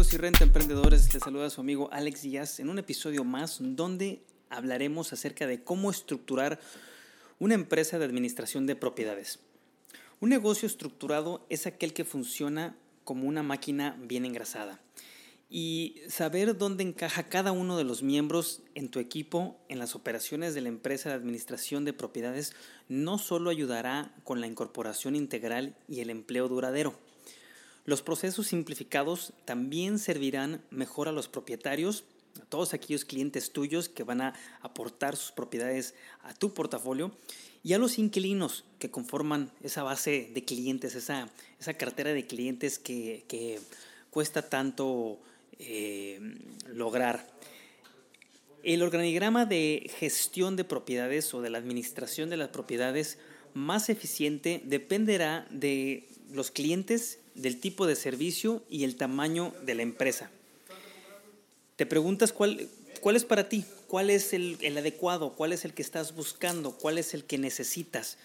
amigos y renta emprendedores? Les saluda su amigo Alex Díaz en un episodio más donde hablaremos acerca de cómo estructurar una empresa de administración de propiedades. Un negocio estructurado es aquel que funciona como una máquina bien engrasada. Y saber dónde encaja cada uno de los miembros en tu equipo en las operaciones de la empresa de administración de propiedades no solo ayudará con la incorporación integral y el empleo duradero, los procesos simplificados también servirán mejor a los propietarios, a todos aquellos clientes tuyos que van a aportar sus propiedades a tu portafolio y a los inquilinos que conforman esa base de clientes, esa, esa cartera de clientes que, cuesta tanto eh, lograr. El organigrama de gestión de propiedades o de la administración de las propiedades más eficiente dependerá de los clientes del tipo de servicio y el tamaño de la empresa. Te preguntas cuál, cuál es para ti, cuál es el, el adecuado, cuál es el que estás buscando, cuál es el que necesitas.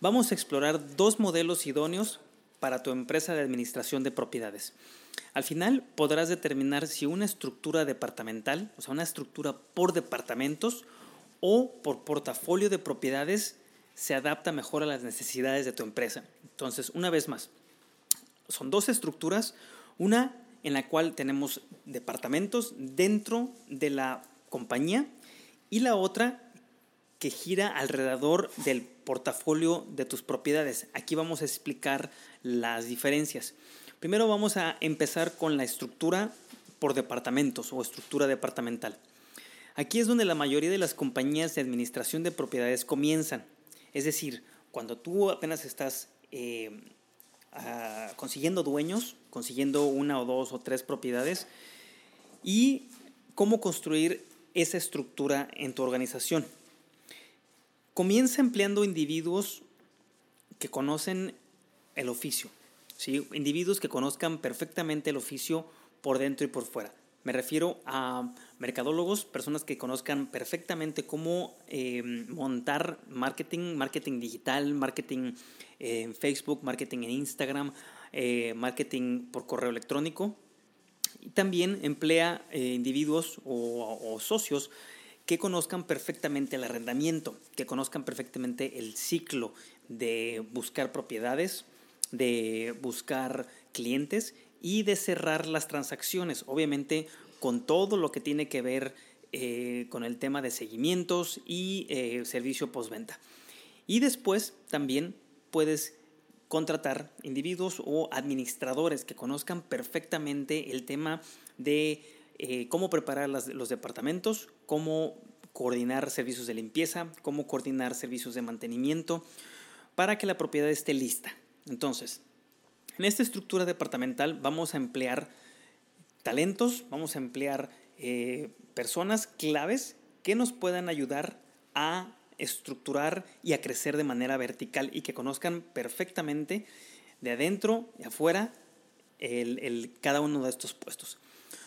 Vamos a explorar dos modelos idóneos para tu empresa de administración de propiedades. Al final podrás determinar si una estructura departamental, o sea, una estructura por departamentos o por portafolio de propiedades se adapta mejor a las necesidades de tu empresa. Entonces, una vez más, son dos estructuras, una en la cual tenemos departamentos dentro de la compañía y la otra que gira alrededor del portafolio de tus propiedades. Aquí vamos a explicar las diferencias. Primero vamos a empezar con la estructura por departamentos o estructura departamental. Aquí es donde la mayoría de las compañías de administración de propiedades comienzan. Es decir, cuando tú apenas estás eh, consiguiendo dueños, consiguiendo una o dos o tres propiedades y cómo construir esa estructura en tu organización. Comienza empleando individuos que conocen el oficio, ¿sí? individuos que conozcan perfectamente el oficio por dentro y por fuera. Me refiero a mercadólogos, personas que conozcan perfectamente cómo eh, montar marketing, marketing digital, marketing en Facebook, marketing en Instagram, eh, marketing por correo electrónico. Y también emplea eh, individuos o, socios que conozcan perfectamente el arrendamiento, que conozcan perfectamente el ciclo de buscar propiedades, de buscar clientes y de cerrar las transacciones, obviamente con todo lo que tiene que ver eh, con el tema de seguimientos y servicio postventa. Y después también puedes contratar individuos o administradores que conozcan perfectamente el tema de eh, cómo preparar los departamentos, cómo coordinar servicios de limpieza, cómo coordinar servicios de mantenimiento, para que la propiedad esté lista. Entonces, en esta estructura departamental vamos a emplear talentos, vamos a emplear eh, personas claves que nos puedan ayudar a estructurar y a crecer de manera vertical y que conozcan perfectamente de adentro y afuera el, cada uno de estos puestos.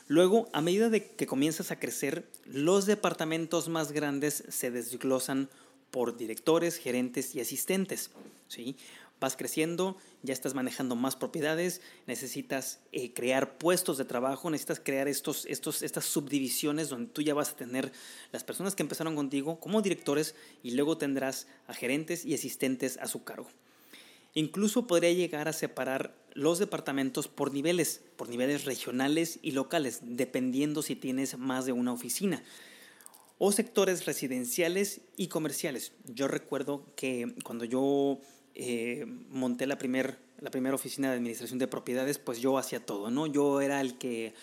Luego, a medida de que comienzas a crecer, los departamentos más grandes se desglosan por directores, gerentes y asistentes. ¿sí? Vas creciendo, ya estás manejando más propiedades, necesitas eh, crear puestos de trabajo, necesitas crear estos, estos, estas subdivisiones donde tú ya vas a tener las personas que empezaron contigo como directores y luego tendrás a gerentes y asistentes a su cargo. Incluso podría llegar a separar los departamentos por niveles, por niveles regionales y locales, dependiendo si tienes más de una oficina o sectores residenciales y comerciales. Yo recuerdo que cuando yo eh, monté la primera la primera oficina de administración de propiedades, pues yo hacía todo, ¿no? Yo era el que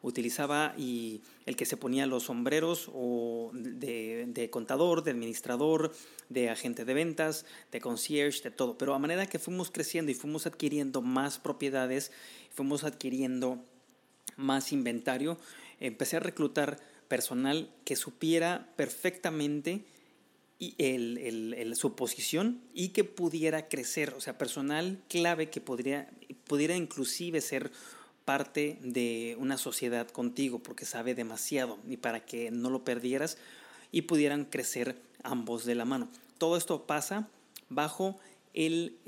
utilizaba y el que se ponía los sombreros o de, de, contador, de administrador, de agente de ventas, de concierge, de todo. Pero a manera que fuimos creciendo y fuimos adquiriendo más propiedades, fuimos adquiriendo más inventario, empecé a reclutar personal que supiera perfectamente el, su posición y que pudiera crecer, o sea, personal clave que podría, pudiera inclusive ser parte de una sociedad contigo porque sabe demasiado y para que no lo perdieras y pudieran crecer ambos de la mano. Todo esto pasa bajo el,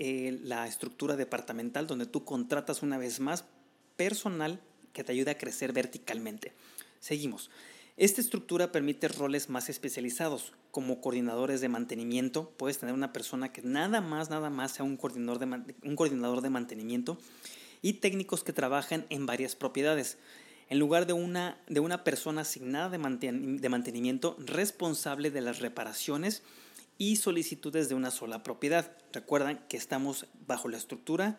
la estructura departamental donde tú contratas una vez más personal que te ayude a crecer verticalmente. Seguimos. Esta estructura permite roles más especializados, como coordinadores de mantenimiento. Puedes tener una persona que nada más, nada más sea un coordinador de, un coordinador de mantenimiento y técnicos que trabajan en varias propiedades. En lugar de una, de una persona asignada de, de mantenimiento responsable de las reparaciones y solicitudes de una sola propiedad. Recuerdan que estamos bajo la estructura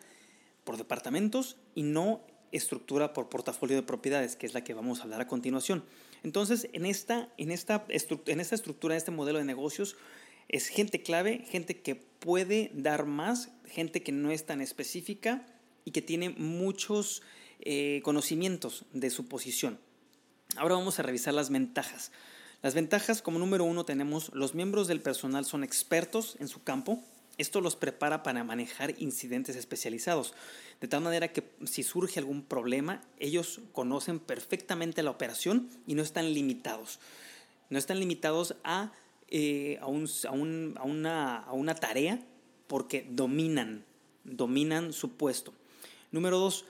por departamentos y no estructura por portafolio de propiedades, que es la que vamos a hablar a continuación. Entonces, en esta, en esta, en esta estructura, en este modelo de negocios, es gente clave, gente que puede dar más, gente que no es tan específica y que tiene muchos eh, conocimientos de su posición. Ahora vamos a revisar las ventajas. Las ventajas, como número uno, tenemos los miembros del personal son expertos en su campo, esto los prepara para manejar incidentes especializados, de tal manera que si surge algún problema, ellos conocen perfectamente la operación y no están limitados. No están limitados a, eh, una, a una tarea porque dominan, dominan su puesto. Número dos,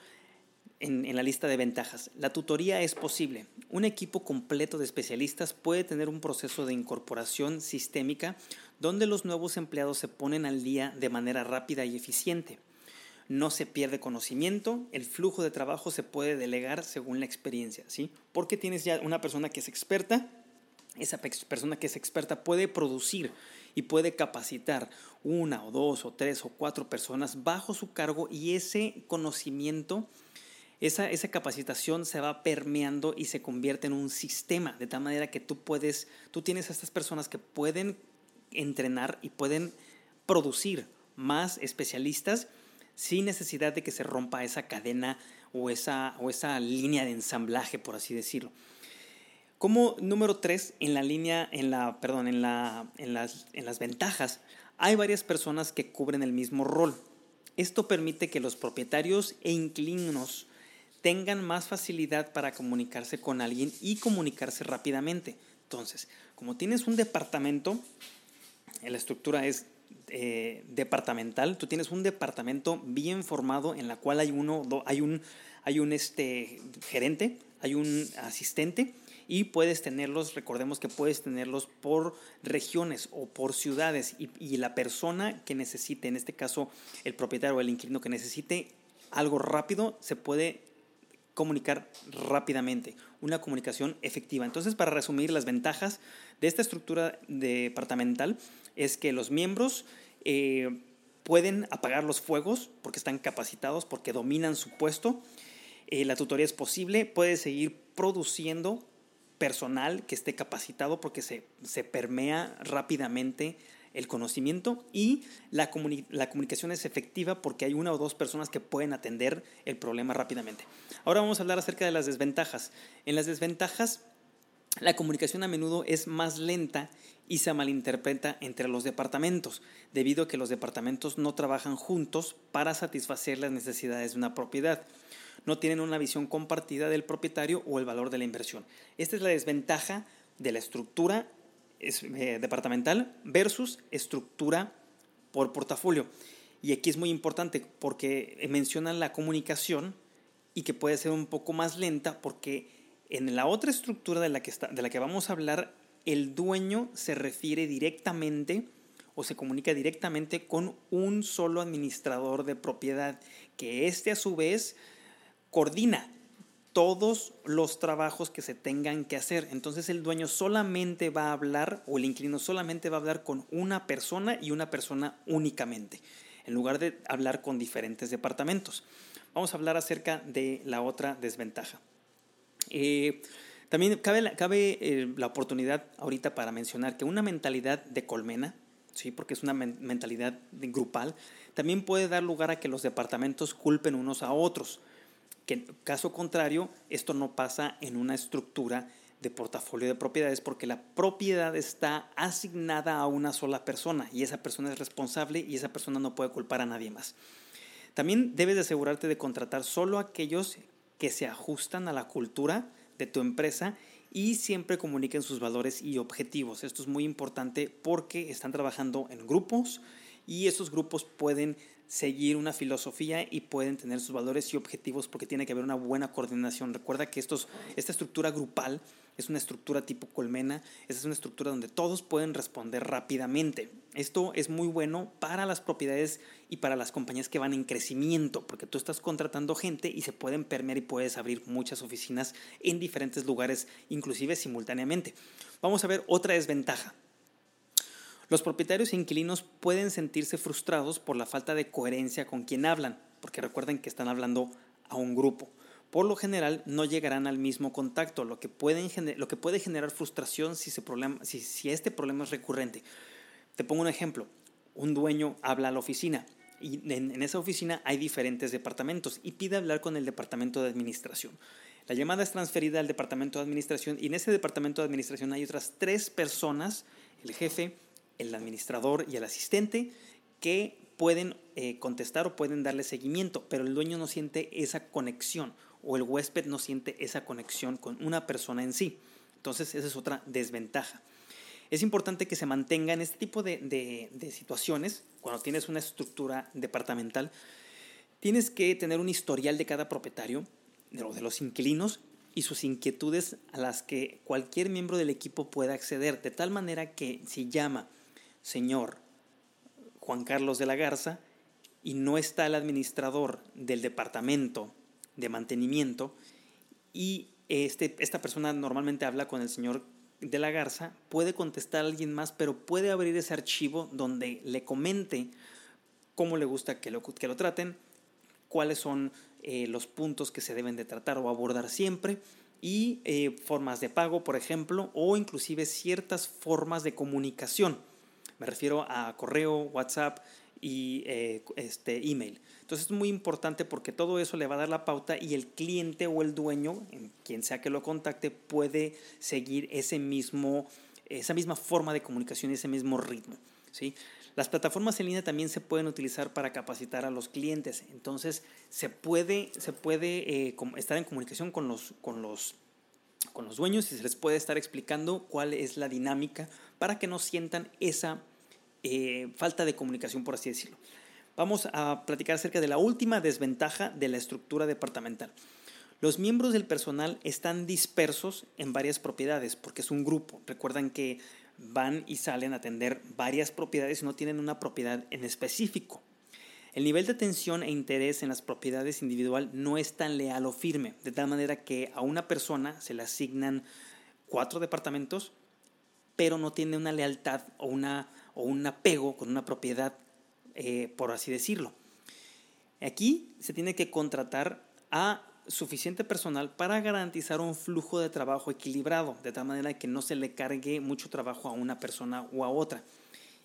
en, la lista de ventajas. La tutoría es posible. Un equipo completo de especialistas puede tener un proceso de incorporación sistémica donde los nuevos empleados se ponen al día de manera rápida y eficiente. No se pierde conocimiento, el flujo de trabajo se puede delegar según la experiencia, ¿sí? Porque tienes ya una persona que es experta, esa persona que es experta puede producir y puede capacitar una o dos o tres o cuatro personas bajo su cargo y ese conocimiento esa, esa, capacitación se va permeando y se convierte en un sistema, de tal manera que tú puedes, tú tienes a estas personas que pueden entrenar y pueden producir más especialistas sin necesidad de que se rompa esa cadena o esa, o esa línea de ensamblaje, por así decirlo. Como número tres, en la línea, en la, perdón, en, la, en, las, en las ventajas, hay varias personas que cubren el mismo rol. Esto permite que los propietarios e inquilinos tengan más facilidad para comunicarse con alguien y comunicarse rápidamente. Entonces, como tienes un departamento, la estructura es eh, departamental, tú tienes un departamento bien formado en la cual hay uno, hay un, hay un este, gerente, hay un asistente y puedes tenerlos, recordemos que puedes tenerlos por regiones o por ciudades y la persona que necesite, en este caso el propietario o el inquilino que necesite algo rápido, se puede comunicar rápidamente, una comunicación efectiva. Entonces, para resumir, las ventajas de esta estructura departamental es que los miembros eh, pueden apagar los fuegos porque están capacitados, porque dominan su puesto. Eh, la tutoría es posible, puede seguir produciendo personal que esté capacitado porque se, se permea rápidamente el conocimiento y la, la comunicación es efectiva porque hay una o dos personas que pueden atender el problema rápidamente. Ahora vamos a hablar acerca de las desventajas. En las desventajas, la comunicación a menudo es más lenta y se malinterpreta entre los departamentos, debido a que los departamentos no trabajan juntos para satisfacer las necesidades de una propiedad. No tienen una visión compartida del propietario o el valor de la inversión. Esta es la desventaja de la estructura es, eh, departamental versus estructura por portafolio. Y aquí es muy importante porque mencionan la comunicación y que puede ser un poco más lenta porque en la otra estructura de la que, está, de la que vamos a hablar, el dueño se refiere directamente o se comunica directamente con un solo administrador de propiedad, que éste a su vez coordina todos los trabajos que se tengan que hacer. Entonces el dueño solamente va a hablar o el inquilino solamente va a hablar con una persona y una persona únicamente, en lugar de hablar con diferentes departamentos. Vamos a hablar acerca de la otra desventaja. Eh, también cabe, eh, la oportunidad ahorita para mencionar que una mentalidad de colmena, ¿sí? porque es una mentalidad grupal, también puede dar lugar a que los departamentos culpen unos a otros que caso contrario, esto no pasa en una estructura de portafolio de propiedades porque la propiedad está asignada a una sola persona y esa persona es responsable y esa persona no puede culpar a nadie más. También debes de asegurarte de contratar solo aquellos que se ajustan a la cultura de tu empresa y siempre comuniquen sus valores y objetivos. Esto es muy importante porque están trabajando en grupos y esos grupos pueden seguir una filosofía y pueden tener sus valores y objetivos porque tiene que haber una buena coordinación. Recuerda que estos, esta estructura grupal es una estructura tipo colmena, esa es una estructura donde todos pueden responder rápidamente. Esto es muy bueno para las propiedades y para las compañías que van en crecimiento, porque tú estás contratando gente y se pueden permear y puedes abrir muchas oficinas en diferentes lugares, inclusive simultáneamente. Vamos a ver otra desventaja. Los propietarios e inquilinos pueden sentirse frustrados por la falta de coherencia con quien hablan, porque recuerden que están hablando a un grupo. Por lo general no llegarán al mismo contacto, lo que, puede generar frustración si este problema es recurrente. Te pongo un ejemplo. Un dueño habla a la oficina y en, en, esa oficina hay diferentes departamentos y pide hablar con el departamento de administración. La llamada es transferida al departamento de administración y en ese departamento de administración hay otras tres personas, el jefe, el administrador y el asistente que pueden eh, contestar o pueden darle seguimiento, pero el dueño no siente esa conexión o el huésped no siente esa conexión con una persona en sí. Entonces esa es otra desventaja. Es importante que se mantenga en este tipo de, de situaciones, cuando tienes una estructura departamental, tienes que tener un historial de cada propietario, de los inquilinos, y sus inquietudes a las que cualquier miembro del equipo pueda acceder, de tal manera que si llama señor Juan Carlos de la Garza y no está el administrador del departamento de mantenimiento y este, esta persona normalmente habla con el señor de la Garza, puede contestar a alguien más, pero puede abrir ese archivo donde le comente cómo le gusta que lo, que lo traten, cuáles son eh, los puntos que se deben de tratar o abordar siempre y eh, formas de pago, por ejemplo, o inclusive ciertas formas de comunicación. Me refiero a correo, WhatsApp y eh, este, email. Entonces es muy importante porque todo eso le va a dar la pauta y el cliente o el dueño, quien sea que lo contacte, puede seguir ese mismo, esa misma forma de comunicación y ese mismo ritmo. ¿sí? Las plataformas en línea también se pueden utilizar para capacitar a los clientes. Entonces se puede, se puede eh, estar en comunicación con los, con, los, con los dueños y se les puede estar explicando cuál es la dinámica para que no sientan esa eh, falta de comunicación, por así decirlo. Vamos a platicar acerca de la última desventaja de la estructura departamental. Los miembros del personal están dispersos en varias propiedades porque es un grupo. Recuerdan que van y salen a atender varias propiedades y no tienen una propiedad en específico. El nivel de atención e interés en las propiedades individual no es tan leal o firme, de tal manera que a una persona se le asignan cuatro departamentos pero no tiene una lealtad o, una, o un apego con una propiedad, eh, por así decirlo. Aquí se tiene que contratar a suficiente personal para garantizar un flujo de trabajo equilibrado, de tal manera que no se le cargue mucho trabajo a una persona o a otra.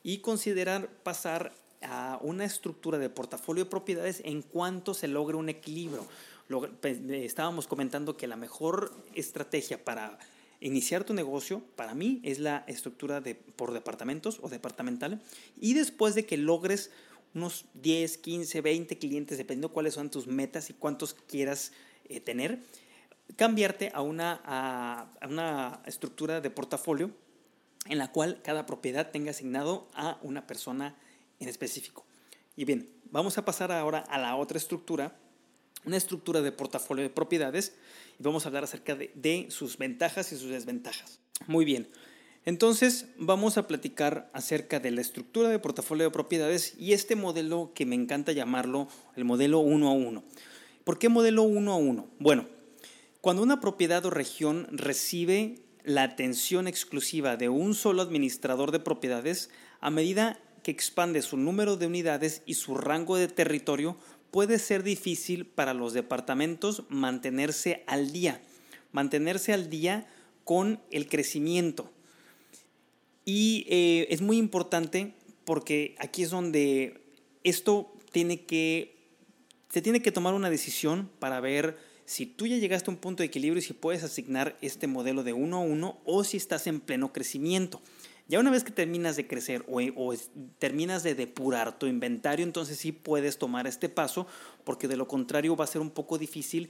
Y considerar pasar a una estructura de portafolio de propiedades en cuanto se logre un equilibrio. Pues, estábamos comentando que la mejor estrategia para Iniciar tu negocio, para mí, es la estructura de, por departamentos o departamental. Y después de que logres unos 10, 15, 20 clientes, dependiendo cuáles son tus metas y cuántos quieras eh, tener, cambiarte a una, a, una estructura de portafolio en la cual cada propiedad tenga asignado a una persona en específico. Y bien, vamos a pasar ahora a la otra estructura, una estructura de portafolio de propiedades y vamos a hablar acerca de, sus ventajas y sus desventajas. Muy bien, entonces vamos a platicar acerca de la estructura de portafolio de propiedades y este modelo que me encanta llamarlo el modelo uno a uno. ¿Por qué modelo uno a uno? Bueno, cuando una propiedad o región recibe la atención exclusiva de un solo administrador de propiedades, a medida que expande su número de unidades y su rango de territorio, puede ser difícil para los departamentos mantenerse al día, mantenerse al día con el crecimiento. Y eh, es muy importante porque aquí es donde esto tiene que, se tiene que tomar una decisión para ver si tú ya llegaste a un punto de equilibrio y si puedes asignar este modelo de uno a uno o si estás en pleno crecimiento. Ya una vez que terminas de crecer o, terminas de depurar tu inventario, entonces sí puedes tomar este paso, porque de lo contrario va a ser un poco difícil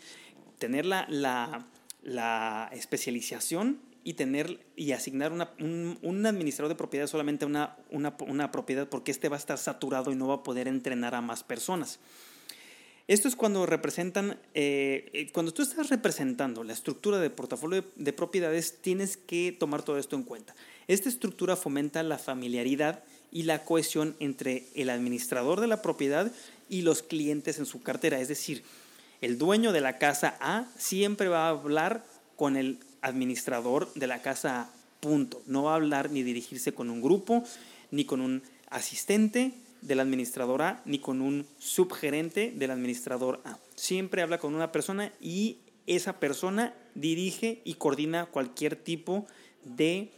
tener la, la, especialización y tener y asignar un, administrador de propiedad solamente una, una, una propiedad porque este va a estar saturado y no va a poder entrenar a más personas. Esto es cuando representan, eh, eh, cuando tú estás representando la estructura de portafolio de, propiedades, tienes que tomar todo esto en cuenta. Esta estructura fomenta la familiaridad y la cohesión entre el administrador de la propiedad y los clientes en su cartera. Es decir, el dueño de la casa A siempre va a hablar con el administrador de la casa A, punto. No va a hablar ni dirigirse con un grupo, ni con un asistente, del administrador A ni con un subgerente del administrador A. Siempre habla con una persona y esa persona dirige y coordina cualquier tipo de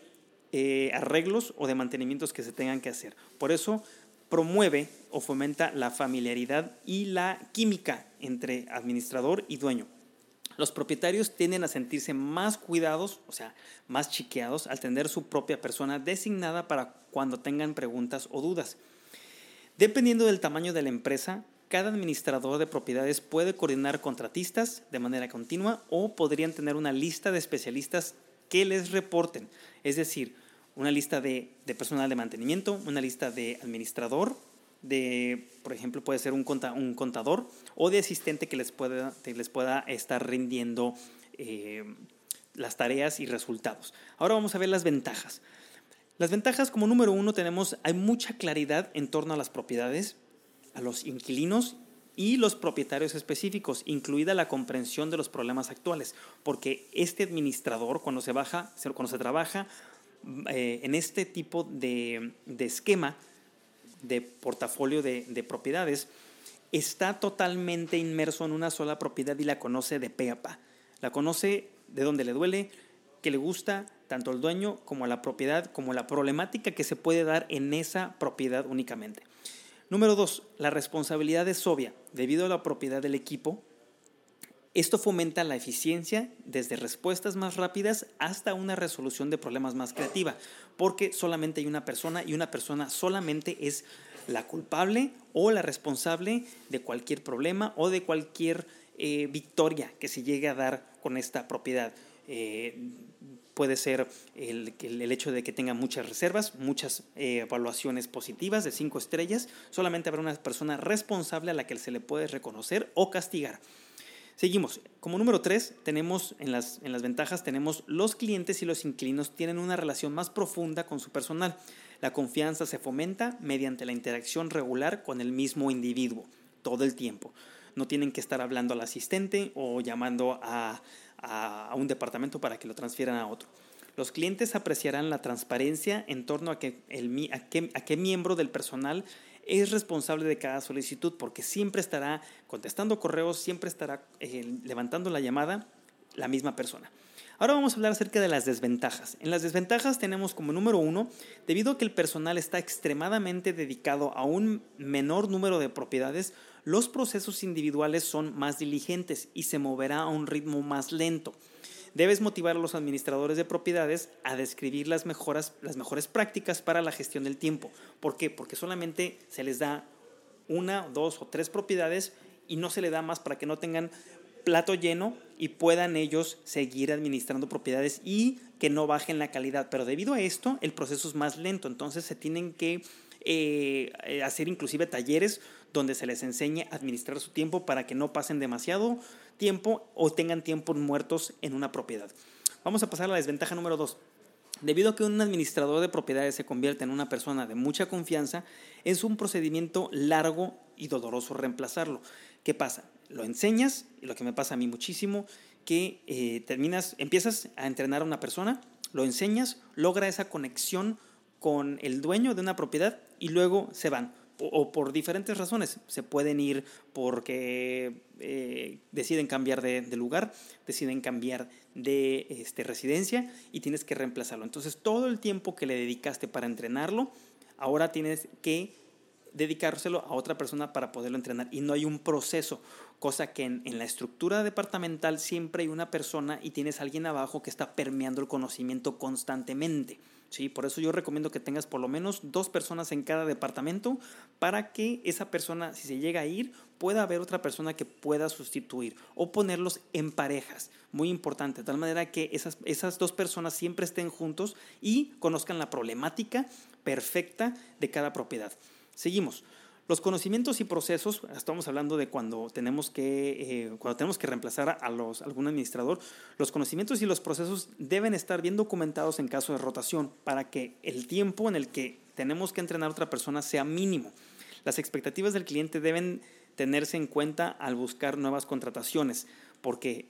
eh, arreglos o de mantenimientos que se tengan que hacer. Por eso promueve o fomenta la familiaridad y la química entre administrador y dueño. Los propietarios tienden a sentirse más cuidados, o sea, más chiqueados al tener su propia persona designada para cuando tengan preguntas o dudas. Dependiendo del tamaño de la empresa, cada administrador de propiedades puede coordinar contratistas de manera continua o podrían tener una lista de especialistas que les reporten, es decir, una lista de, personal de mantenimiento, una lista de administrador, de, por ejemplo, puede ser un, un contador o de asistente que les pueda, les pueda estar rindiendo eh, las tareas y resultados. Ahora vamos a ver las ventajas. Las ventajas como número uno tenemos, hay mucha claridad en torno a las propiedades, a los inquilinos y los propietarios específicos, incluida la comprensión de los problemas actuales, porque este administrador cuando se baja, cuando se trabaja eh, en este tipo de, esquema de portafolio de, de propiedades, está totalmente inmerso en una sola propiedad y la conoce de pe a pa. La conoce de dónde le duele, qué le gusta, tanto el dueño como la propiedad, como la problemática que se puede dar en esa propiedad únicamente. Número dos, la responsabilidad es obvia. Debido a la propiedad del equipo, esto fomenta la eficiencia desde respuestas más rápidas hasta una resolución de problemas más creativa, porque solamente hay una persona y una persona solamente es la culpable o la responsable de cualquier problema o de cualquier eh, victoria que se llegue a dar con esta propiedad. Eh, puede ser el, hecho de que tenga muchas reservas, muchas eh, evaluaciones positivas de cinco estrellas. Solamente habrá una persona responsable a la que se le puede reconocer o castigar. Seguimos. Como número tres, tenemos en las, en las ventajas, tenemos los clientes y los inquilinos tienen una relación más profunda con su personal. La confianza se fomenta mediante la interacción regular con el mismo individuo todo el tiempo. No tienen que estar hablando al asistente o llamando a, a, un departamento para que lo transfieran a otro. Los clientes apreciarán la transparencia en torno a, que a, qué, a qué miembro del personal es responsable de cada solicitud, porque siempre estará contestando correos, siempre estará eh, levantando la llamada la misma persona. Ahora vamos a hablar acerca de las desventajas. En las desventajas tenemos como número uno, debido a que el personal está extremadamente dedicado a un menor número de propiedades, los procesos individuales son más diligentes y se moverá a un ritmo más lento. Debes motivar a los administradores de propiedades a describir las, mejoras, las mejores prácticas para la gestión del tiempo. ¿Por qué? Porque solamente se les da una, dos o tres propiedades y no se le da más para que no tengan plato lleno y puedan ellos seguir administrando propiedades y que no bajen la calidad. Pero debido a esto, el proceso es más lento, entonces se tienen que eh, hacer inclusive talleres donde se les enseñe a administrar su tiempo para que no pasen demasiado tiempo o tengan tiempos muertos en una propiedad. Vamos a pasar a la desventaja número dos. Debido a que un administrador de propiedades se convierte en una persona de mucha confianza, es un procedimiento largo y doloroso reemplazarlo. ¿Qué pasa? Lo enseñas, y lo que me pasa a mí muchísimo, que eh, terminas, empiezas a entrenar a una persona, lo enseñas, logra esa conexión con el dueño de una propiedad y luego se van o por diferentes razones. Se pueden ir porque eh, deciden cambiar de, lugar, deciden cambiar de este, residencia y tienes que reemplazarlo. Entonces todo el tiempo que le dedicaste para entrenarlo, ahora tienes que dedicárselo a otra persona para poderlo entrenar y no hay un proceso, cosa que en, en, la estructura departamental siempre hay una persona y tienes alguien abajo que está permeando el conocimiento constantemente. ¿Sí? Por eso yo recomiendo que tengas por lo menos dos personas en cada departamento para que esa persona, si se llega a ir, pueda haber otra persona que pueda sustituir o ponerlos en parejas. Muy importante, de tal manera que esas, esas dos personas siempre estén juntos y conozcan la problemática perfecta de cada propiedad. Seguimos. Los conocimientos y procesos, estamos hablando de cuando tenemos que, eh, cuando tenemos que reemplazar a, algún administrador, los conocimientos y los procesos deben estar bien documentados en caso de rotación para que el tiempo en el que tenemos que entrenar a otra persona sea mínimo. Las expectativas del cliente deben tenerse en cuenta al buscar nuevas contrataciones, porque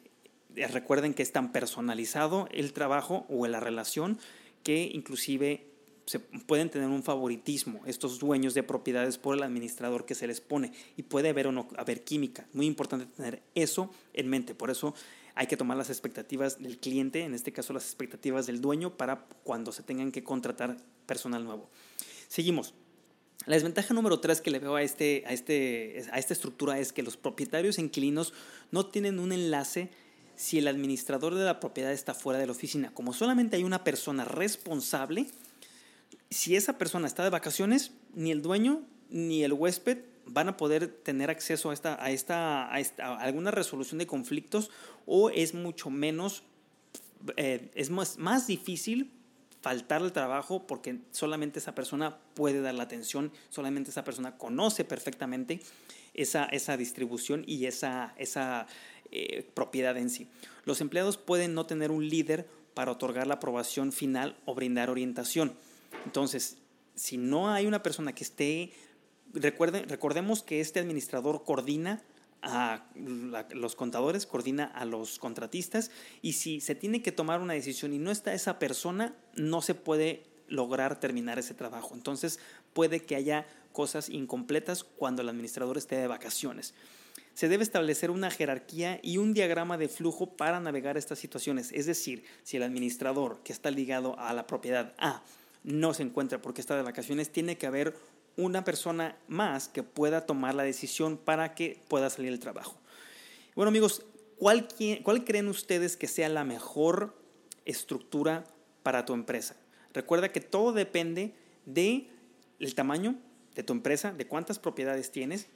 eh, recuerden que es tan personalizado el trabajo o la relación que inclusive se pueden tener un favoritismo estos dueños de propiedades por el administrador que se les pone y puede haber o no haber química. Muy importante tener eso en mente. Por eso hay que tomar las expectativas del cliente, en este caso las expectativas del dueño, para cuando se tengan que contratar personal nuevo. Seguimos. La desventaja número tres que le veo a, este, a, este, a esta estructura es que los propietarios inquilinos no tienen un enlace si el administrador de la propiedad está fuera de la oficina. Como solamente hay una persona responsable, si esa persona está de vacaciones, ni el dueño ni el huésped van a poder tener acceso a, esta, a, esta, a, esta, alguna resolución de conflictos o es mucho menos, eh, es más, más difícil faltar al trabajo porque solamente esa persona puede dar la atención, solamente esa persona conoce perfectamente esa, esa distribución y esa, esa eh, propiedad en sí. Los empleados pueden no tener un líder para otorgar la aprobación final o brindar orientación. Entonces, si no hay una persona que esté, recuerden, recordemos que este administrador coordina a los contadores, coordina a los contratistas y si se tiene que tomar una decisión y no está esa persona, no se puede lograr terminar ese trabajo. Entonces puede que haya cosas incompletas cuando el administrador esté de vacaciones. Se debe establecer una jerarquía y un diagrama de flujo para navegar estas situaciones. Es decir, si el administrador que está ligado a la propiedad A no se encuentra porque está de vacaciones, tiene que haber una persona más que pueda tomar la decisión para que pueda salir el trabajo. Bueno amigos, ¿cuál, ¿cuál creen ustedes que sea la mejor estructura para tu empresa? Recuerda que todo depende del el tamaño de tu empresa, de cuántas propiedades tienes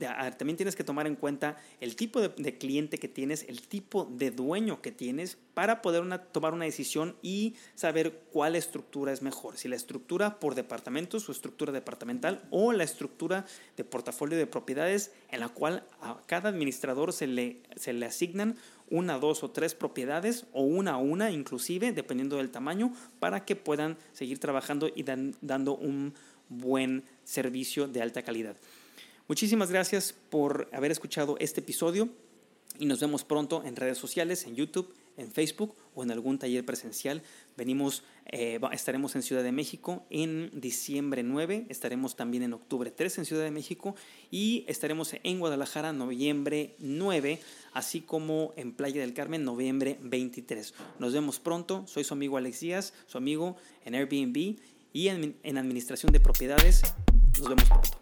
también tienes que tomar en cuenta el tipo de, cliente que tienes, el tipo de dueño que tienes para poder tomar una decisión y saber cuál estructura es mejor. Si la estructura por departamentos o estructura departamental o la estructura de portafolio de propiedades en la cual a cada administrador se le, se le asignan una, dos o tres propiedades o una a una inclusive, dependiendo del tamaño, para que puedan seguir trabajando y dando un buen servicio de alta calidad. Muchísimas gracias por haber escuchado este episodio y nos vemos pronto en redes sociales, en YouTube, en Facebook o en algún taller presencial. Venimos, eh, estaremos en Ciudad de México en diciembre 9, estaremos también en octubre 3 en Ciudad de México y estaremos en Guadalajara noviembre 9, así como en Playa del Carmen noviembre 23. Nos vemos pronto, soy su amigo Alex Díaz, su amigo en Airbnb y en, en Administración de Propiedades. Nos vemos pronto.